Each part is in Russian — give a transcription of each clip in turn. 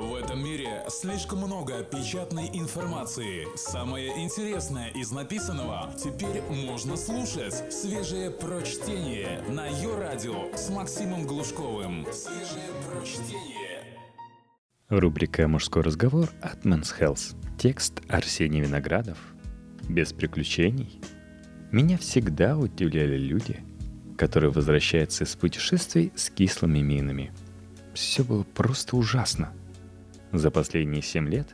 В этом мире слишком много печатной информации. Самое интересное из написанного теперь можно слушать. Свежее прочтение на ее радио с Максимом Глушковым. Свежее прочтение. Рубрика «Мужской разговор» от Men's Health. Текст Арсений Виноградов. Без приключений. Меня всегда удивляли люди, которые возвращаются из путешествий с кислыми минами. Все было просто ужасно – за последние 7 лет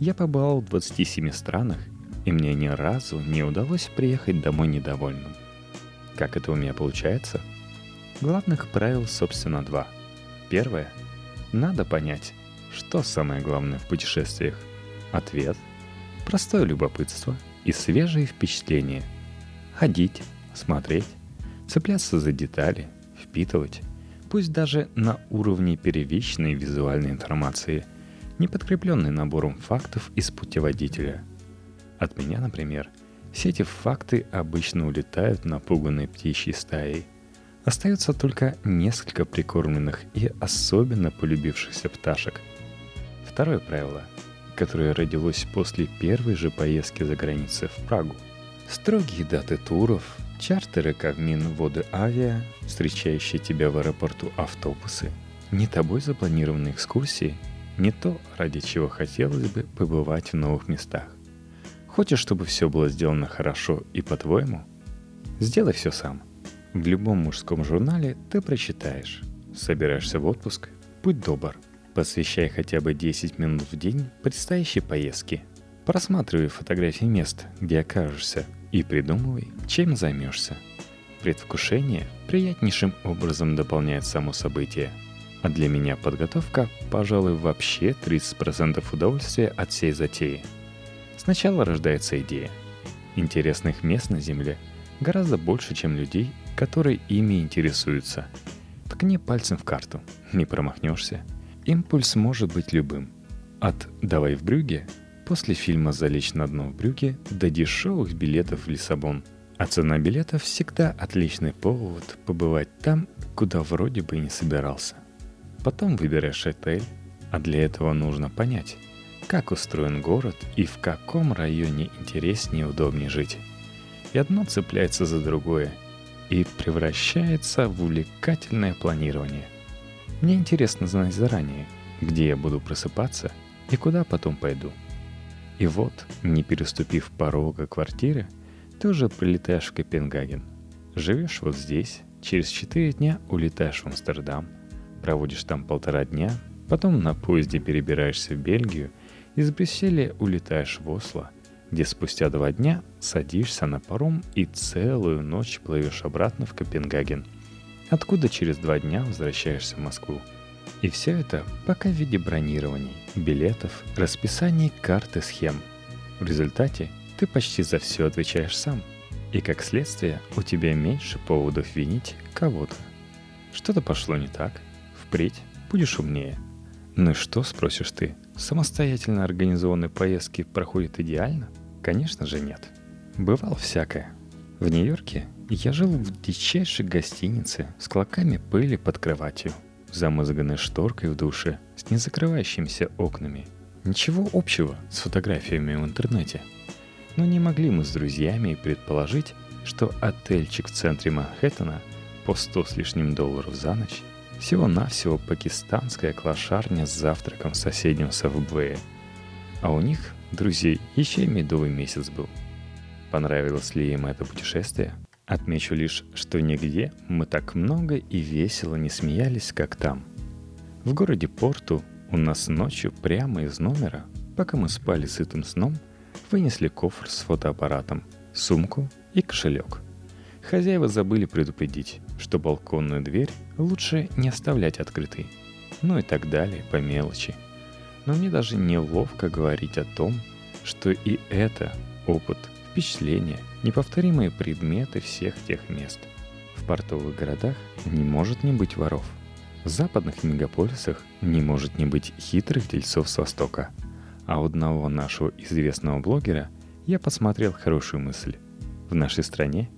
я побывал в 27 странах, и мне ни разу не удалось приехать домой недовольным. Как это у меня получается? Главных правил, собственно, два. Первое. Надо понять, что самое главное в путешествиях. Ответ. Простое любопытство и свежие впечатления. Ходить, смотреть, цепляться за детали, впитывать, пусть даже на уровне первичной визуальной информации – не подкрепленный набором фактов из путеводителя. От меня, например, все эти факты обычно улетают напуганной птичьей стаей. Остается только несколько прикормленных и особенно полюбившихся пташек. Второе правило, которое родилось после первой же поездки за границей в Прагу. Строгие даты туров, чартеры Кавмин Воды Авиа, встречающие тебя в аэропорту автобусы, не тобой запланированные экскурсии – не то, ради чего хотелось бы побывать в новых местах. Хочешь, чтобы все было сделано хорошо и по-твоему? Сделай все сам. В любом мужском журнале ты прочитаешь. Собираешься в отпуск? Будь добр. Посвящай хотя бы 10 минут в день предстоящей поездке. Просматривай фотографии мест, где окажешься, и придумывай, чем займешься. Предвкушение приятнейшим образом дополняет само событие – а для меня подготовка, пожалуй, вообще 30% удовольствия от всей затеи. Сначала рождается идея. Интересных мест на Земле гораздо больше, чем людей, которые ими интересуются. Ткни пальцем в карту, не промахнешься. Импульс может быть любым. От «давай в Брюге» после фильма «Залечь на дно в Брюге» до дешевых билетов в Лиссабон. А цена билетов всегда отличный повод побывать там, куда вроде бы и не собирался. Потом выбираешь отель, а для этого нужно понять, как устроен город и в каком районе интереснее и удобнее жить. И одно цепляется за другое и превращается в увлекательное планирование. Мне интересно знать заранее, где я буду просыпаться и куда потом пойду. И вот, не переступив порога квартиры, ты уже прилетаешь в Копенгаген. Живешь вот здесь, через 4 дня улетаешь в Амстердам, проводишь там полтора дня, потом на поезде перебираешься в Бельгию, из Брюсселя улетаешь в Осло, где спустя два дня садишься на паром и целую ночь плывешь обратно в Копенгаген, откуда через два дня возвращаешься в Москву. И все это пока в виде бронирований, билетов, расписаний, карт и схем. В результате ты почти за все отвечаешь сам. И как следствие у тебя меньше поводов винить кого-то. Что-то пошло не так, Впредь будешь умнее. Ну и что, спросишь ты, самостоятельно организованные поездки проходят идеально? Конечно же нет. Бывало всякое. В Нью-Йорке я жил в дичайшей гостинице с клоками пыли под кроватью, замызганной шторкой в душе, с незакрывающимися окнами. Ничего общего с фотографиями в интернете. Но не могли мы с друзьями предположить, что отельчик в центре Манхэттена по 100 с лишним долларов за ночь всего-навсего пакистанская клошарня с завтраком в соседнем Савбвее. А у них, друзей, еще и медовый месяц был. Понравилось ли им это путешествие? Отмечу лишь, что нигде мы так много и весело не смеялись, как там. В городе Порту у нас ночью прямо из номера, пока мы спали сытым сном, вынесли кофр с фотоаппаратом, сумку и кошелек. Хозяева забыли предупредить, что балконную дверь лучше не оставлять открытой. Ну и так далее, по мелочи. Но мне даже неловко говорить о том, что и это опыт, впечатления, неповторимые предметы всех тех мест. В портовых городах не может не быть воров. В западных мегаполисах не может не быть хитрых дельцов с Востока. А у одного нашего известного блогера я посмотрел хорошую мысль. В нашей стране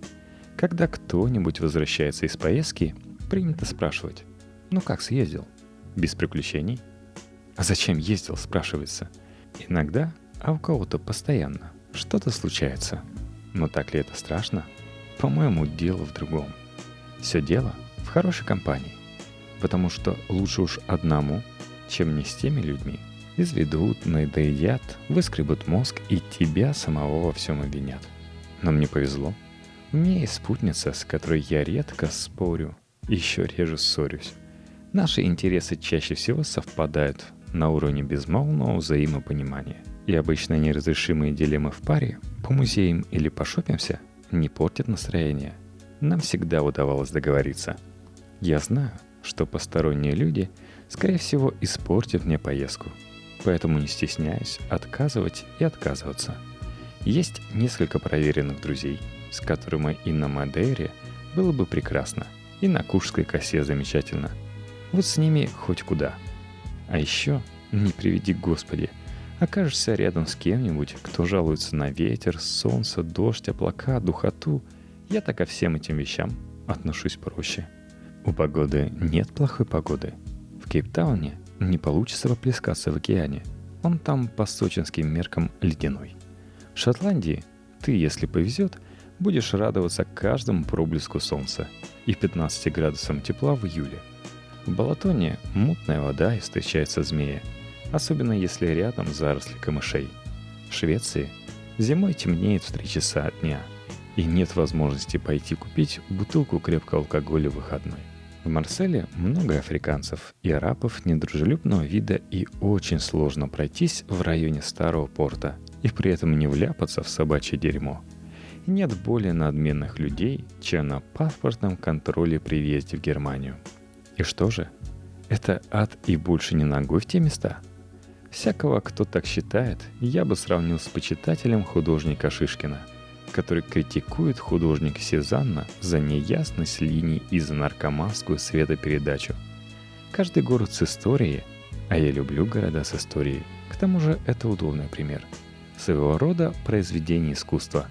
когда кто-нибудь возвращается из поездки, принято спрашивать, ну как съездил? Без приключений? А зачем ездил, спрашивается. Иногда, а у кого-то постоянно. Что-то случается. Но так ли это страшно? По-моему, дело в другом. Все дело в хорошей компании. Потому что лучше уж одному, чем не с теми людьми. Изведут, надоедят, выскребут мозг и тебя самого во всем обвинят. Но мне повезло. Меня есть спутница, с которой я редко спорю, еще реже ссорюсь. Наши интересы чаще всего совпадают на уровне безмолвного взаимопонимания. И обычно неразрешимые дилеммы в паре по музеям или пошопимся не портят настроение. Нам всегда удавалось договориться. Я знаю, что посторонние люди, скорее всего, испортят мне поездку. Поэтому не стесняюсь отказывать и отказываться. Есть несколько проверенных друзей, с которыми и на Мадейре было бы прекрасно, и на Кушской косе замечательно. Вот с ними хоть куда. А еще, не приведи Господи, окажешься рядом с кем-нибудь, кто жалуется на ветер, солнце, дождь, облака, духоту. Я так ко всем этим вещам отношусь проще. У погоды нет плохой погоды. В Кейптауне не получится поплескаться в океане. Он там по сочинским меркам ледяной. В Шотландии ты, если повезет, будешь радоваться каждому проблеску солнца и 15 градусам тепла в июле. В Балатоне мутная вода и встречается змея – особенно если рядом заросли камышей. В Швеции зимой темнеет в 3 часа дня, и нет возможности пойти купить бутылку крепкого алкоголя в выходной. В Марселе много африканцев и арабов недружелюбного вида и очень сложно пройтись в районе старого порта и при этом не вляпаться в собачье дерьмо. Нет более надменных людей, чем на паспортном контроле при въезде в Германию. И что же? Это ад и больше не ногой в те места – Всякого, кто так считает, я бы сравнил с почитателем художника Шишкина, который критикует художника Сезанна за неясность линий и за наркоманскую светопередачу. Каждый город с историей, а я люблю города с историей, к тому же это удобный пример, своего рода произведение искусства.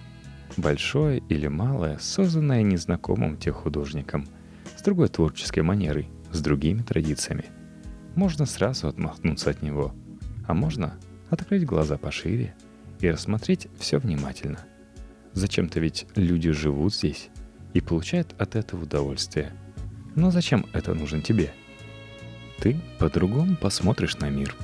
Большое или малое, созданное незнакомым тех художником, с другой творческой манерой, с другими традициями. Можно сразу отмахнуться от него – а можно открыть глаза пошире и рассмотреть все внимательно. Зачем-то ведь люди живут здесь и получают от этого удовольствие. Но зачем это нужно тебе? Ты по-другому посмотришь на мир.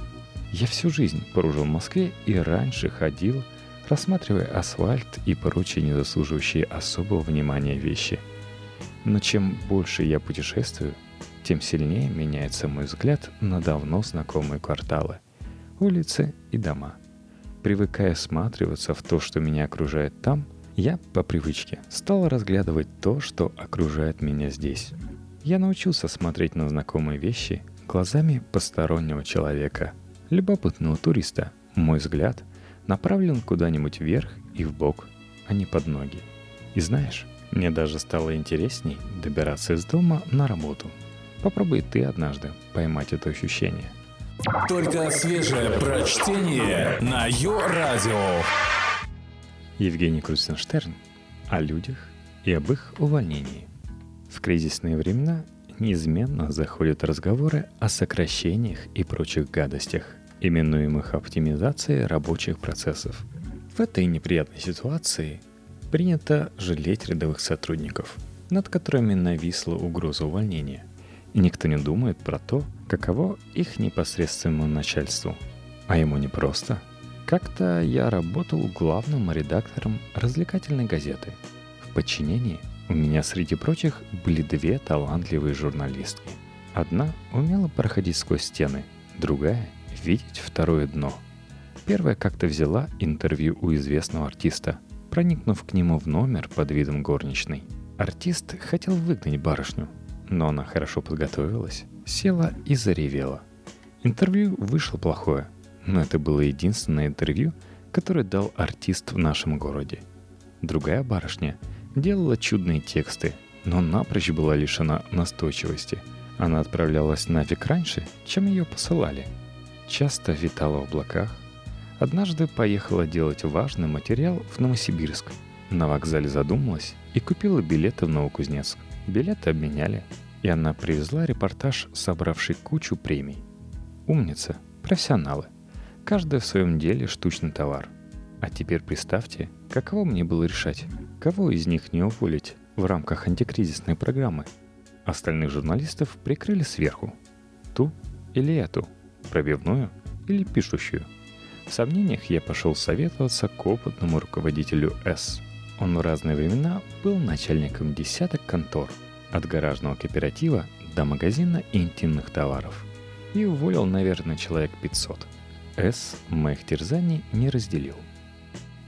Я всю жизнь прожил в Москве и раньше ходил, рассматривая асфальт и прочие незаслуживающие особого внимания вещи. Но чем больше я путешествую, тем сильнее меняется мой взгляд на давно знакомые кварталы – улицы и дома. Привыкая осматриваться в то, что меня окружает там, я, по привычке, стал разглядывать то, что окружает меня здесь. Я научился смотреть на знакомые вещи глазами постороннего человека, любопытного туриста. Мой взгляд направлен куда-нибудь вверх и в бок, а не под ноги. И знаешь, мне даже стало интересней добираться из дома на работу. Попробуй ты однажды поймать это ощущение – только свежее прочтение на Йо-Радио. Евгений Крузенштерн о людях и об их увольнении. В кризисные времена неизменно заходят разговоры о сокращениях и прочих гадостях, именуемых оптимизацией рабочих процессов. В этой неприятной ситуации принято жалеть рядовых сотрудников, над которыми нависла угроза увольнения – и никто не думает про то, каково их непосредственному начальству. А ему не просто. Как-то я работал главным редактором развлекательной газеты. В подчинении у меня среди прочих были две талантливые журналистки. Одна умела проходить сквозь стены, другая — видеть второе дно. Первая как-то взяла интервью у известного артиста, проникнув к нему в номер под видом горничной. Артист хотел выгнать барышню, но она хорошо подготовилась, села и заревела. Интервью вышло плохое, но это было единственное интервью, которое дал артист в нашем городе. Другая барышня делала чудные тексты, но напрочь была лишена настойчивости. Она отправлялась нафиг раньше, чем ее посылали. Часто витала в облаках. Однажды поехала делать важный материал в Новосибирск. На вокзале задумалась и купила билеты в Новокузнецк. Билеты обменяли, и она привезла репортаж, собравший кучу премий. Умница, Профессионалы. Каждый в своем деле штучный товар. А теперь представьте, каково мне было решать, кого из них не уволить в рамках антикризисной программы. Остальных журналистов прикрыли сверху. Ту или эту, пробивную или пишущую. В сомнениях я пошел советоваться к опытному руководителю С. Он в разные времена был начальником десяток контор, от гаражного кооператива до магазина интимных товаров. И уволил, наверное, человек 500. С моих терзаний не разделил.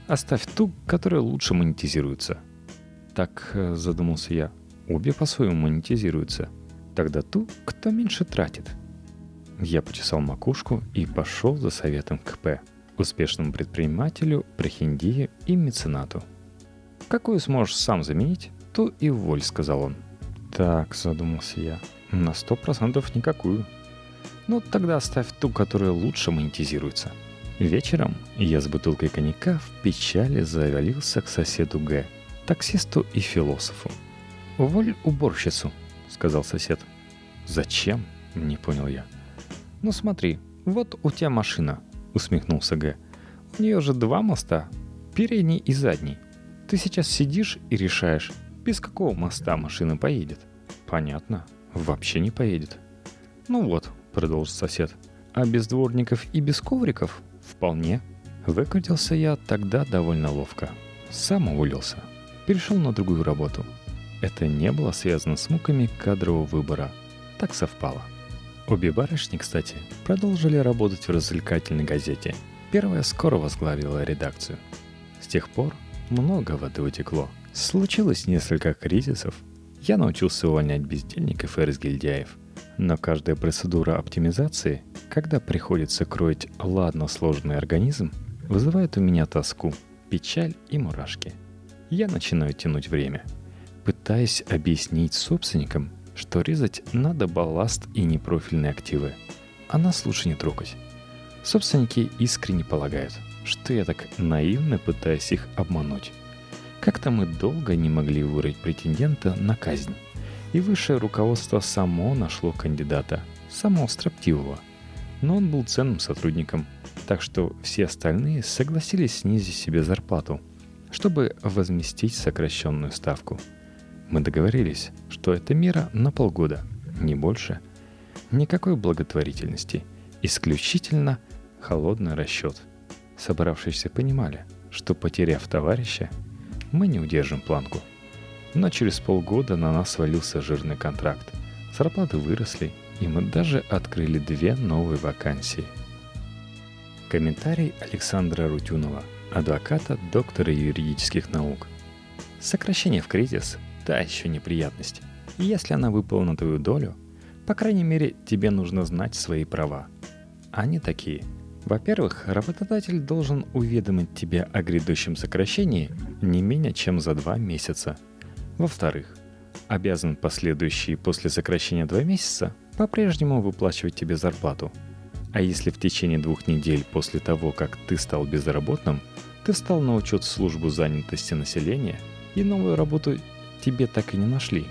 Оставь ту, которая лучше монетизируется. Так, э, задумался я, обе по-своему монетизируются. Тогда ту, кто меньше тратит. Я почесал макушку и пошел за советом к П, успешному предпринимателю, прохиндии и меценату. «Какую сможешь сам заменить, ту и воль», — сказал он. «Так», — задумался я, — «на сто процентов никакую». «Ну, тогда оставь ту, которая лучше монетизируется». Вечером я с бутылкой коньяка в печали завалился к соседу Г, таксисту и философу. «Уволь уборщицу», — сказал сосед. «Зачем?» — не понял я. «Ну смотри, вот у тебя машина», — усмехнулся Г. «У нее же два моста, передний и задний. Ты сейчас сидишь и решаешь, без какого моста машина поедет». «Понятно, вообще не поедет». «Ну вот», — продолжил сосед, — «а без дворников и без ковриков Вполне. Выкрутился я тогда довольно ловко. Сам уволился. Перешел на другую работу. Это не было связано с муками кадрового выбора. Так совпало. Обе барышни, кстати, продолжили работать в развлекательной газете. Первая скоро возглавила редакцию. С тех пор много воды утекло. Случилось несколько кризисов. Я научился увольнять бездельников и разгильдяев – но каждая процедура оптимизации, когда приходится кроить ладно сложный организм, вызывает у меня тоску, печаль и мурашки. Я начинаю тянуть время, пытаясь объяснить собственникам, что резать надо балласт и непрофильные активы, а нас лучше не трогать. Собственники искренне полагают, что я так наивно пытаюсь их обмануть. Как-то мы долго не могли вырыть претендента на казнь. И высшее руководство само нашло кандидата, самого строптивого. Но он был ценным сотрудником, так что все остальные согласились снизить себе зарплату, чтобы возместить сокращенную ставку. Мы договорились, что эта мера на полгода, не больше. Никакой благотворительности, исключительно холодный расчет. Собравшиеся понимали, что потеряв товарища, мы не удержим планку – но через полгода на нас свалился жирный контракт. Зарплаты выросли, и мы даже открыли две новые вакансии. Комментарий Александра Рутюнова, адвоката, доктора юридических наук. Сокращение в кризис – та еще неприятность. И если она выпала на твою долю, по крайней мере, тебе нужно знать свои права. Они такие. Во-первых, работодатель должен уведомить тебя о грядущем сокращении не менее чем за два месяца – во-вторых, обязан последующие после сокращения два месяца по-прежнему выплачивать тебе зарплату. А если в течение двух недель после того, как ты стал безработным, ты встал на учет в службу занятости населения и новую работу тебе так и не нашли,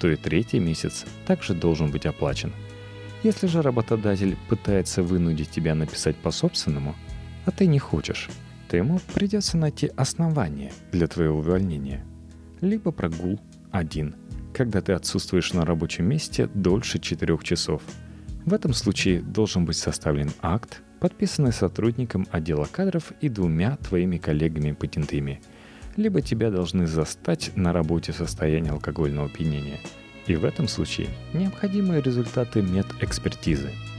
то и третий месяц также должен быть оплачен. Если же работодатель пытается вынудить тебя написать по-собственному, а ты не хочешь, то ему придется найти основание для твоего увольнения – либо прогул один, когда ты отсутствуешь на рабочем месте дольше 4 часов. В этом случае должен быть составлен акт, подписанный сотрудником отдела кадров и двумя твоими коллегами-патентами. Либо тебя должны застать на работе в состоянии алкогольного опьянения. И в этом случае необходимы результаты медэкспертизы –